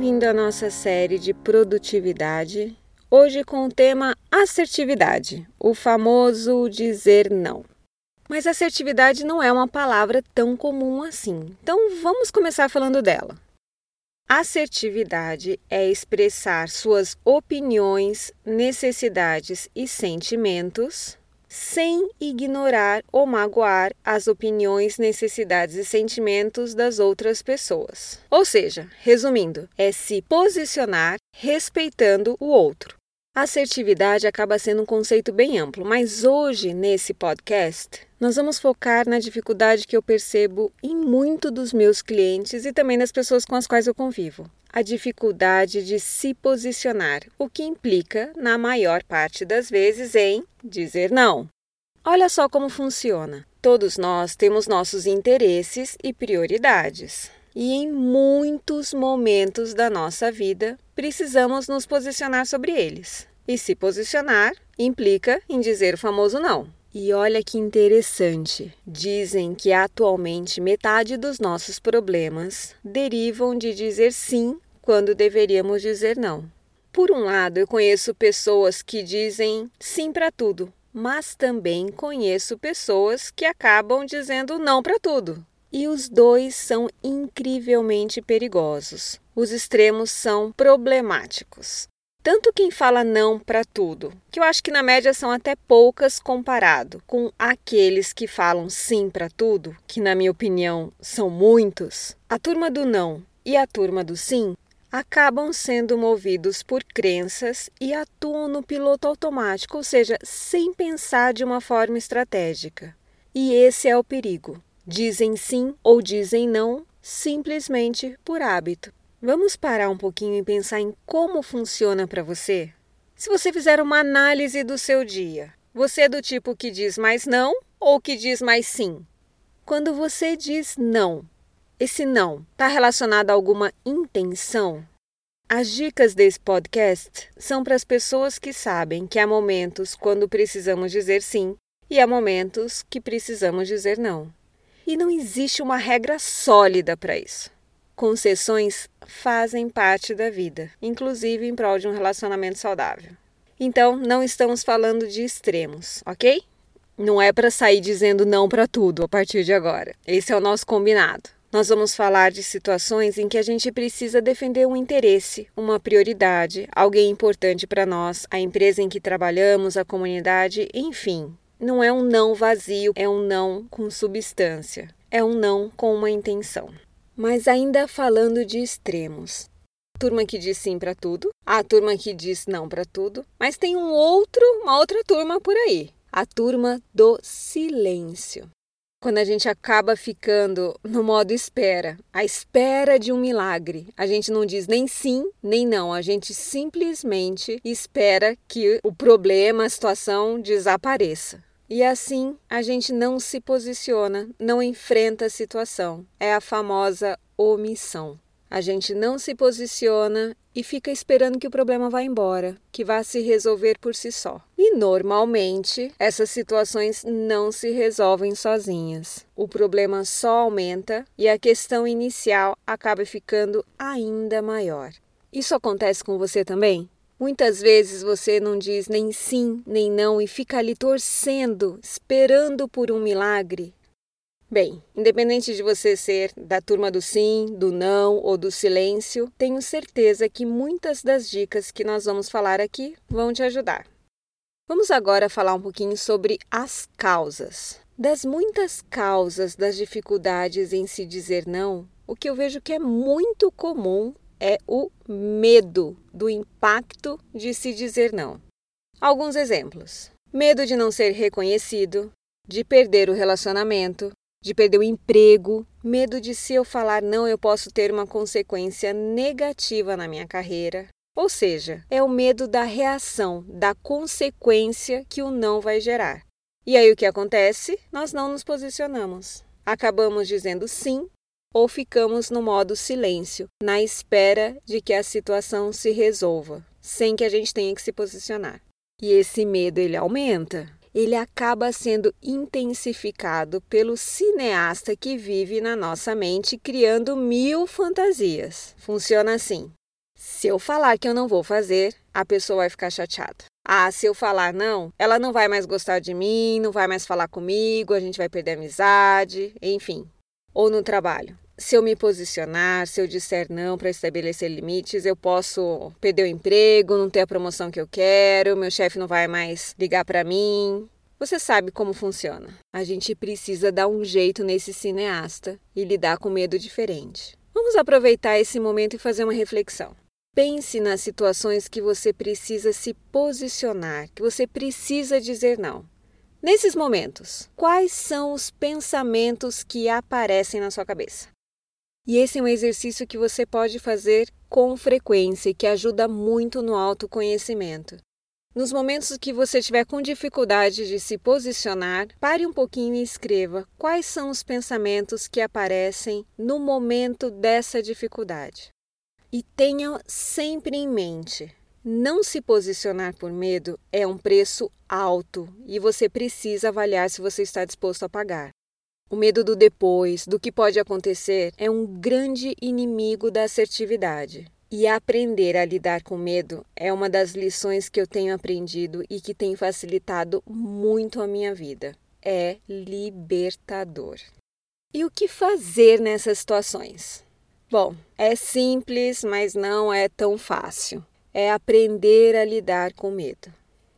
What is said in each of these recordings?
bem-vindo à nossa série de produtividade, hoje com o tema assertividade, o famoso dizer não. Mas assertividade não é uma palavra tão comum assim, então vamos começar falando dela. Assertividade é expressar suas opiniões, necessidades e sentimentos sem ignorar ou magoar as opiniões, necessidades e sentimentos das outras pessoas. Ou seja, resumindo, é se posicionar respeitando o outro. Assertividade acaba sendo um conceito bem amplo, mas hoje, nesse podcast, nós vamos focar na dificuldade que eu percebo em muito dos meus clientes e também das pessoas com as quais eu convivo. A dificuldade de se posicionar, o que implica, na maior parte das vezes, em dizer não. Olha só como funciona. Todos nós temos nossos interesses e prioridades. E em muitos momentos da nossa vida precisamos nos posicionar sobre eles. E se posicionar implica em dizer o famoso não. E olha que interessante. Dizem que atualmente metade dos nossos problemas derivam de dizer sim quando deveríamos dizer não. Por um lado, eu conheço pessoas que dizem sim para tudo, mas também conheço pessoas que acabam dizendo não para tudo. E os dois são incrivelmente perigosos. Os extremos são problemáticos. Tanto quem fala não para tudo, que eu acho que na média são até poucas comparado com aqueles que falam sim para tudo, que na minha opinião são muitos. A turma do não e a turma do sim acabam sendo movidos por crenças e atuam no piloto automático, ou seja, sem pensar de uma forma estratégica. E esse é o perigo. Dizem sim ou dizem não simplesmente por hábito. Vamos parar um pouquinho e pensar em como funciona para você? Se você fizer uma análise do seu dia, você é do tipo que diz mais não ou que diz mais sim? Quando você diz não, esse não está relacionado a alguma intenção? As dicas desse podcast são para as pessoas que sabem que há momentos quando precisamos dizer sim e há momentos que precisamos dizer não. E não existe uma regra sólida para isso. Concessões fazem parte da vida, inclusive em prol de um relacionamento saudável. Então, não estamos falando de extremos, ok? Não é para sair dizendo não para tudo a partir de agora. Esse é o nosso combinado. Nós vamos falar de situações em que a gente precisa defender um interesse, uma prioridade, alguém importante para nós, a empresa em que trabalhamos, a comunidade, enfim. Não é um não vazio, é um não com substância. É um não com uma intenção. Mas ainda falando de extremos. A turma que diz sim para tudo, a turma que diz não para tudo, mas tem um outro, uma outra turma por aí, a turma do silêncio. Quando a gente acaba ficando no modo espera, a espera de um milagre, a gente não diz nem sim nem não, a gente simplesmente espera que o problema, a situação desapareça. E assim a gente não se posiciona, não enfrenta a situação. É a famosa omissão. A gente não se posiciona e fica esperando que o problema vá embora, que vá se resolver por si só. E normalmente essas situações não se resolvem sozinhas. O problema só aumenta e a questão inicial acaba ficando ainda maior. Isso acontece com você também? Muitas vezes você não diz nem sim nem não e fica ali torcendo, esperando por um milagre. Bem, independente de você ser da turma do sim, do não ou do silêncio, tenho certeza que muitas das dicas que nós vamos falar aqui vão te ajudar. Vamos agora falar um pouquinho sobre as causas. Das muitas causas das dificuldades em se dizer não, o que eu vejo que é muito comum é o medo do impacto de se dizer não. Alguns exemplos: medo de não ser reconhecido, de perder o relacionamento, de perder o emprego, medo de se eu falar não eu posso ter uma consequência negativa na minha carreira. Ou seja, é o medo da reação, da consequência que o não vai gerar. E aí o que acontece? Nós não nos posicionamos. Acabamos dizendo sim ou ficamos no modo silêncio, na espera de que a situação se resolva, sem que a gente tenha que se posicionar. E esse medo ele aumenta. Ele acaba sendo intensificado pelo cineasta que vive na nossa mente criando mil fantasias. Funciona assim: Se eu falar que eu não vou fazer, a pessoa vai ficar chateada. Ah, se eu falar não, ela não vai mais gostar de mim, não vai mais falar comigo, a gente vai perder amizade, enfim. Ou no trabalho. Se eu me posicionar, se eu disser não para estabelecer limites, eu posso perder o emprego, não ter a promoção que eu quero, meu chefe não vai mais ligar para mim. Você sabe como funciona. A gente precisa dar um jeito nesse cineasta e lidar com medo diferente. Vamos aproveitar esse momento e fazer uma reflexão. Pense nas situações que você precisa se posicionar, que você precisa dizer não. Nesses momentos, quais são os pensamentos que aparecem na sua cabeça? E esse é um exercício que você pode fazer com frequência e que ajuda muito no autoconhecimento. Nos momentos que você estiver com dificuldade de se posicionar, pare um pouquinho e escreva quais são os pensamentos que aparecem no momento dessa dificuldade. E tenha sempre em mente: não se posicionar por medo é um preço alto e você precisa avaliar se você está disposto a pagar. O medo do depois, do que pode acontecer, é um grande inimigo da assertividade. E aprender a lidar com medo é uma das lições que eu tenho aprendido e que tem facilitado muito a minha vida. É libertador. E o que fazer nessas situações? Bom, é simples, mas não é tão fácil. É aprender a lidar com medo.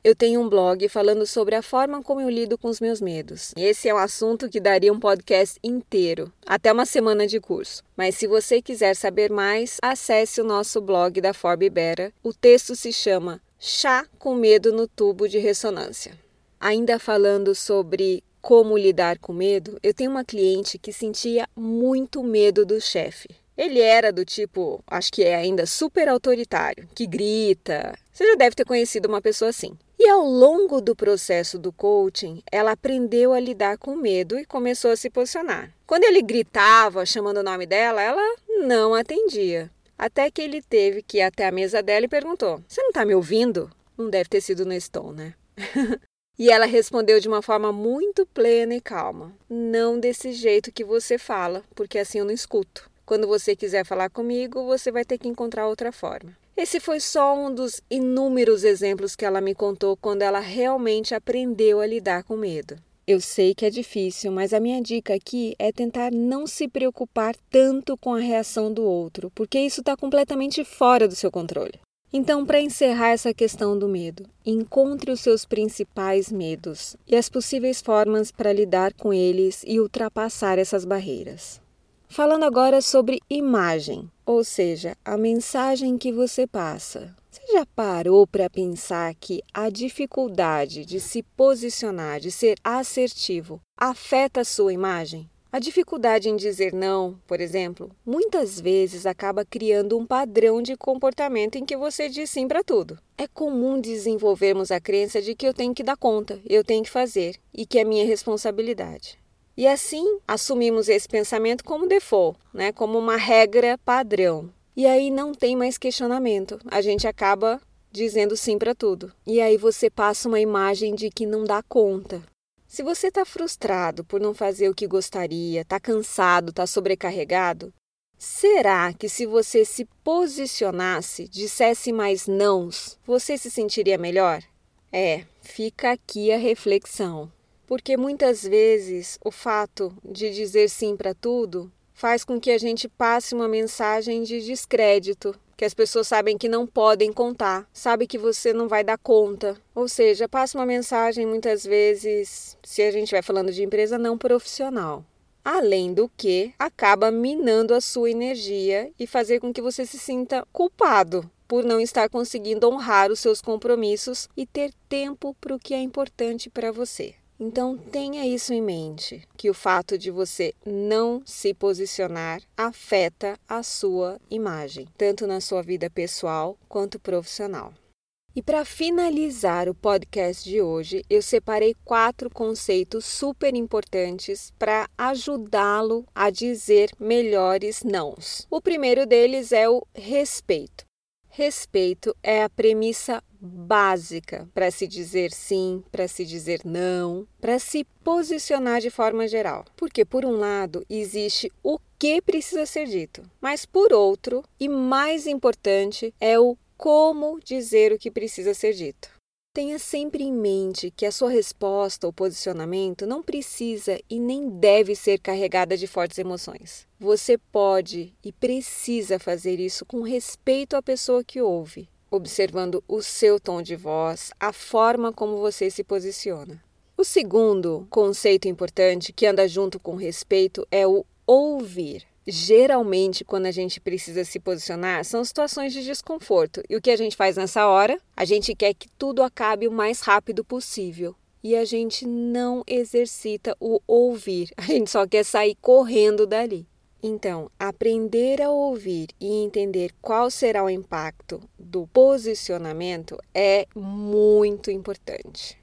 Eu tenho um blog falando sobre a forma como eu lido com os meus medos. Esse é um assunto que daria um podcast inteiro, até uma semana de curso. Mas se você quiser saber mais, acesse o nosso blog da Forb Bera. O texto se chama Chá com Medo no Tubo de Ressonância. Ainda falando sobre como lidar com medo, eu tenho uma cliente que sentia muito medo do chefe. Ele era do tipo, acho que é ainda super autoritário, que grita. Você já deve ter conhecido uma pessoa assim. E ao longo do processo do coaching, ela aprendeu a lidar com medo e começou a se posicionar. Quando ele gritava chamando o nome dela, ela não atendia. Até que ele teve que ir até a mesa dela e perguntou: Você não está me ouvindo? Não deve ter sido no Stone, né? e ela respondeu de uma forma muito plena e calma: Não desse jeito que você fala, porque assim eu não escuto. Quando você quiser falar comigo, você vai ter que encontrar outra forma. Esse foi só um dos inúmeros exemplos que ela me contou quando ela realmente aprendeu a lidar com medo. Eu sei que é difícil, mas a minha dica aqui é tentar não se preocupar tanto com a reação do outro, porque isso está completamente fora do seu controle. Então, para encerrar essa questão do medo, encontre os seus principais medos e as possíveis formas para lidar com eles e ultrapassar essas barreiras. Falando agora sobre imagem, ou seja, a mensagem que você passa. Você já parou para pensar que a dificuldade de se posicionar, de ser assertivo, afeta a sua imagem? A dificuldade em dizer não, por exemplo, muitas vezes acaba criando um padrão de comportamento em que você diz sim para tudo. É comum desenvolvermos a crença de que eu tenho que dar conta, eu tenho que fazer e que é minha responsabilidade. E assim assumimos esse pensamento como default, né? como uma regra padrão. E aí não tem mais questionamento. A gente acaba dizendo sim para tudo. E aí você passa uma imagem de que não dá conta. Se você está frustrado por não fazer o que gostaria, está cansado, está sobrecarregado, será que se você se posicionasse, dissesse mais nãos, você se sentiria melhor? É, fica aqui a reflexão porque muitas vezes o fato de dizer sim para tudo faz com que a gente passe uma mensagem de descrédito, que as pessoas sabem que não podem contar, sabe que você não vai dar conta. Ou seja, passa uma mensagem muitas vezes, se a gente vai falando de empresa não profissional. Além do que, acaba minando a sua energia e fazer com que você se sinta culpado por não estar conseguindo honrar os seus compromissos e ter tempo para o que é importante para você. Então tenha isso em mente, que o fato de você não se posicionar afeta a sua imagem, tanto na sua vida pessoal quanto profissional. E para finalizar o podcast de hoje, eu separei quatro conceitos super importantes para ajudá-lo a dizer melhores nãos. O primeiro deles é o respeito. Respeito é a premissa básica para se dizer sim, para se dizer não, para se posicionar de forma geral. Porque, por um lado, existe o que precisa ser dito, mas, por outro, e mais importante, é o como dizer o que precisa ser dito. Tenha sempre em mente que a sua resposta ou posicionamento não precisa e nem deve ser carregada de fortes emoções. Você pode e precisa fazer isso com respeito à pessoa que ouve, observando o seu tom de voz, a forma como você se posiciona. O segundo conceito importante que anda junto com respeito é o ouvir. Geralmente, quando a gente precisa se posicionar, são situações de desconforto. E o que a gente faz nessa hora? A gente quer que tudo acabe o mais rápido possível. E a gente não exercita o ouvir. A gente só quer sair correndo dali. Então, aprender a ouvir e entender qual será o impacto do posicionamento é muito importante.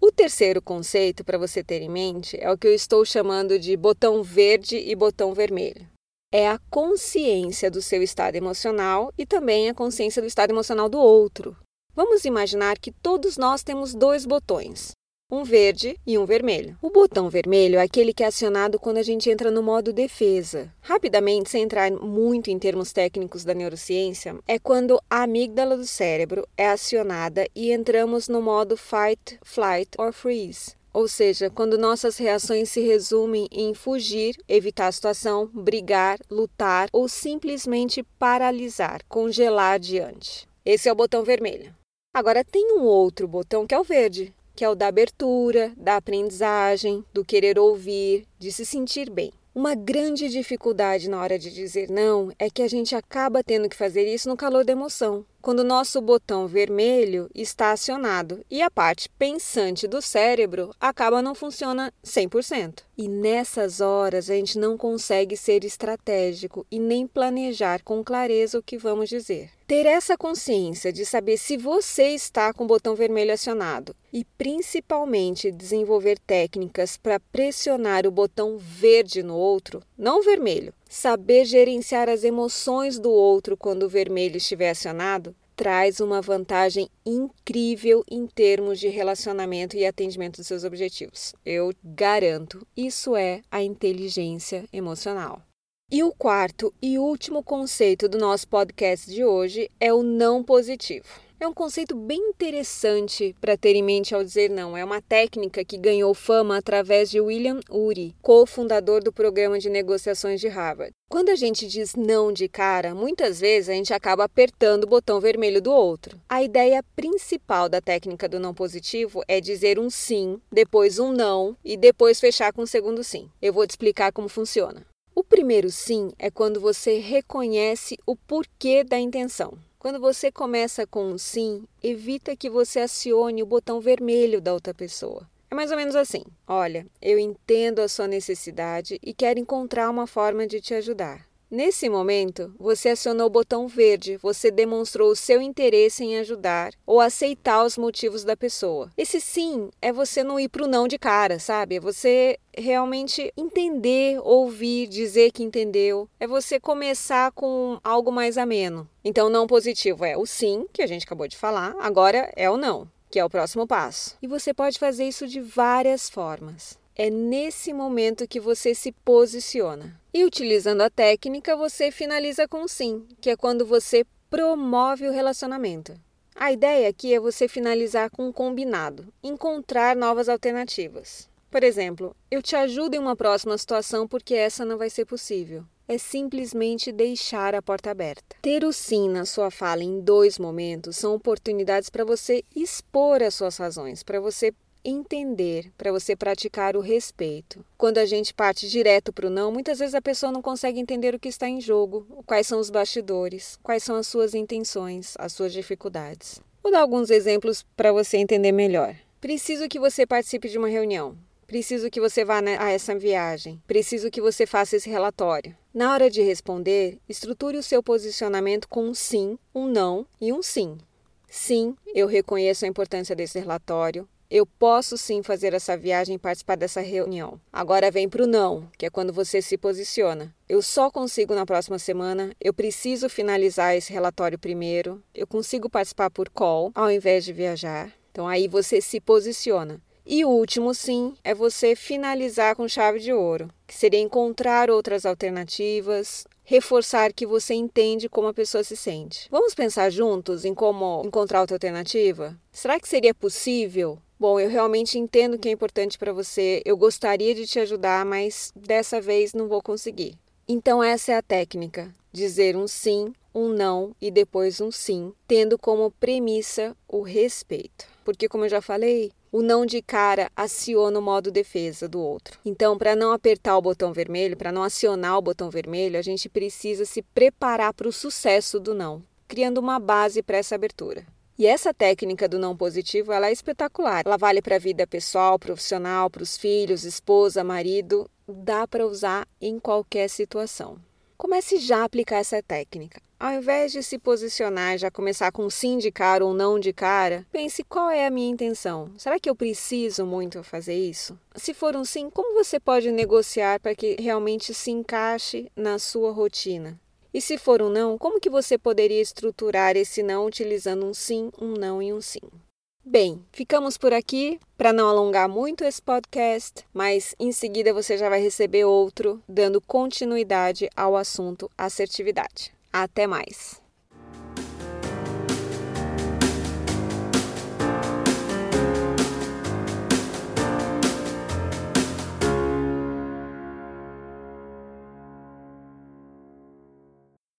O terceiro conceito para você ter em mente é o que eu estou chamando de botão verde e botão vermelho é a consciência do seu estado emocional e também a consciência do estado emocional do outro. Vamos imaginar que todos nós temos dois botões, um verde e um vermelho. O botão vermelho é aquele que é acionado quando a gente entra no modo defesa. Rapidamente, sem entrar muito em termos técnicos da neurociência, é quando a amígdala do cérebro é acionada e entramos no modo fight, flight or freeze ou seja, quando nossas reações se resumem em fugir, evitar a situação, brigar, lutar ou simplesmente paralisar, congelar diante. Esse é o botão vermelho. Agora tem um outro botão que é o verde, que é o da abertura, da aprendizagem, do querer ouvir, de se sentir bem. Uma grande dificuldade na hora de dizer não é que a gente acaba tendo que fazer isso no calor da emoção quando o nosso botão vermelho está acionado e a parte pensante do cérebro acaba não funciona 100%. E nessas horas a gente não consegue ser estratégico e nem planejar com clareza o que vamos dizer. Ter essa consciência de saber se você está com o botão vermelho acionado e principalmente desenvolver técnicas para pressionar o botão verde no outro, não vermelho, Saber gerenciar as emoções do outro quando o vermelho estiver acionado traz uma vantagem incrível em termos de relacionamento e atendimento dos seus objetivos. Eu garanto, isso é a inteligência emocional. E o quarto e último conceito do nosso podcast de hoje é o não positivo. É um conceito bem interessante para ter em mente ao dizer não. É uma técnica que ganhou fama através de William Ury, cofundador do programa de negociações de Harvard. Quando a gente diz não de cara, muitas vezes a gente acaba apertando o botão vermelho do outro. A ideia principal da técnica do não positivo é dizer um sim, depois um não e depois fechar com um segundo sim. Eu vou te explicar como funciona. O primeiro sim é quando você reconhece o porquê da intenção. Quando você começa com um sim, evita que você acione o botão vermelho da outra pessoa. É mais ou menos assim: olha, eu entendo a sua necessidade e quero encontrar uma forma de te ajudar. Nesse momento, você acionou o botão verde, você demonstrou o seu interesse em ajudar ou aceitar os motivos da pessoa. Esse sim é você não ir para o não de cara, sabe? É você realmente entender, ouvir, dizer que entendeu. É você começar com algo mais ameno. Então, não positivo é o sim, que a gente acabou de falar, agora é o não, que é o próximo passo. E você pode fazer isso de várias formas. É nesse momento que você se posiciona. E utilizando a técnica, você finaliza com sim, que é quando você promove o relacionamento. A ideia aqui é você finalizar com um combinado, encontrar novas alternativas. Por exemplo, eu te ajudo em uma próxima situação porque essa não vai ser possível. É simplesmente deixar a porta aberta. Ter o sim na sua fala em dois momentos são oportunidades para você expor as suas razões, para você entender, para você praticar o respeito. Quando a gente parte direto para o não, muitas vezes a pessoa não consegue entender o que está em jogo, quais são os bastidores, quais são as suas intenções, as suas dificuldades. Vou dar alguns exemplos para você entender melhor. Preciso que você participe de uma reunião. Preciso que você vá a essa viagem. Preciso que você faça esse relatório. Na hora de responder, estruture o seu posicionamento com um sim, um não e um sim. Sim, eu reconheço a importância desse relatório. Eu posso sim fazer essa viagem e participar dessa reunião. Agora vem para o não, que é quando você se posiciona. Eu só consigo na próxima semana, eu preciso finalizar esse relatório primeiro, eu consigo participar por call ao invés de viajar. Então aí você se posiciona. E o último sim é você finalizar com chave de ouro, que seria encontrar outras alternativas, reforçar que você entende como a pessoa se sente. Vamos pensar juntos em como encontrar outra alternativa? Será que seria possível? Bom, eu realmente entendo que é importante para você, eu gostaria de te ajudar, mas dessa vez não vou conseguir. Então, essa é a técnica: dizer um sim, um não e depois um sim, tendo como premissa o respeito. Porque, como eu já falei, o não de cara aciona o modo defesa do outro. Então, para não apertar o botão vermelho, para não acionar o botão vermelho, a gente precisa se preparar para o sucesso do não, criando uma base para essa abertura. E essa técnica do não positivo, ela é espetacular. Ela vale para a vida pessoal, profissional, para os filhos, esposa, marido, dá para usar em qualquer situação. Comece já a aplicar essa técnica. Ao invés de se posicionar já começar com sim de cara ou não de cara, pense qual é a minha intenção. Será que eu preciso muito fazer isso? Se for um sim, como você pode negociar para que realmente se encaixe na sua rotina? E se for um não, como que você poderia estruturar esse não utilizando um sim, um não e um sim? Bem, ficamos por aqui para não alongar muito esse podcast, mas em seguida você já vai receber outro dando continuidade ao assunto assertividade. Até mais!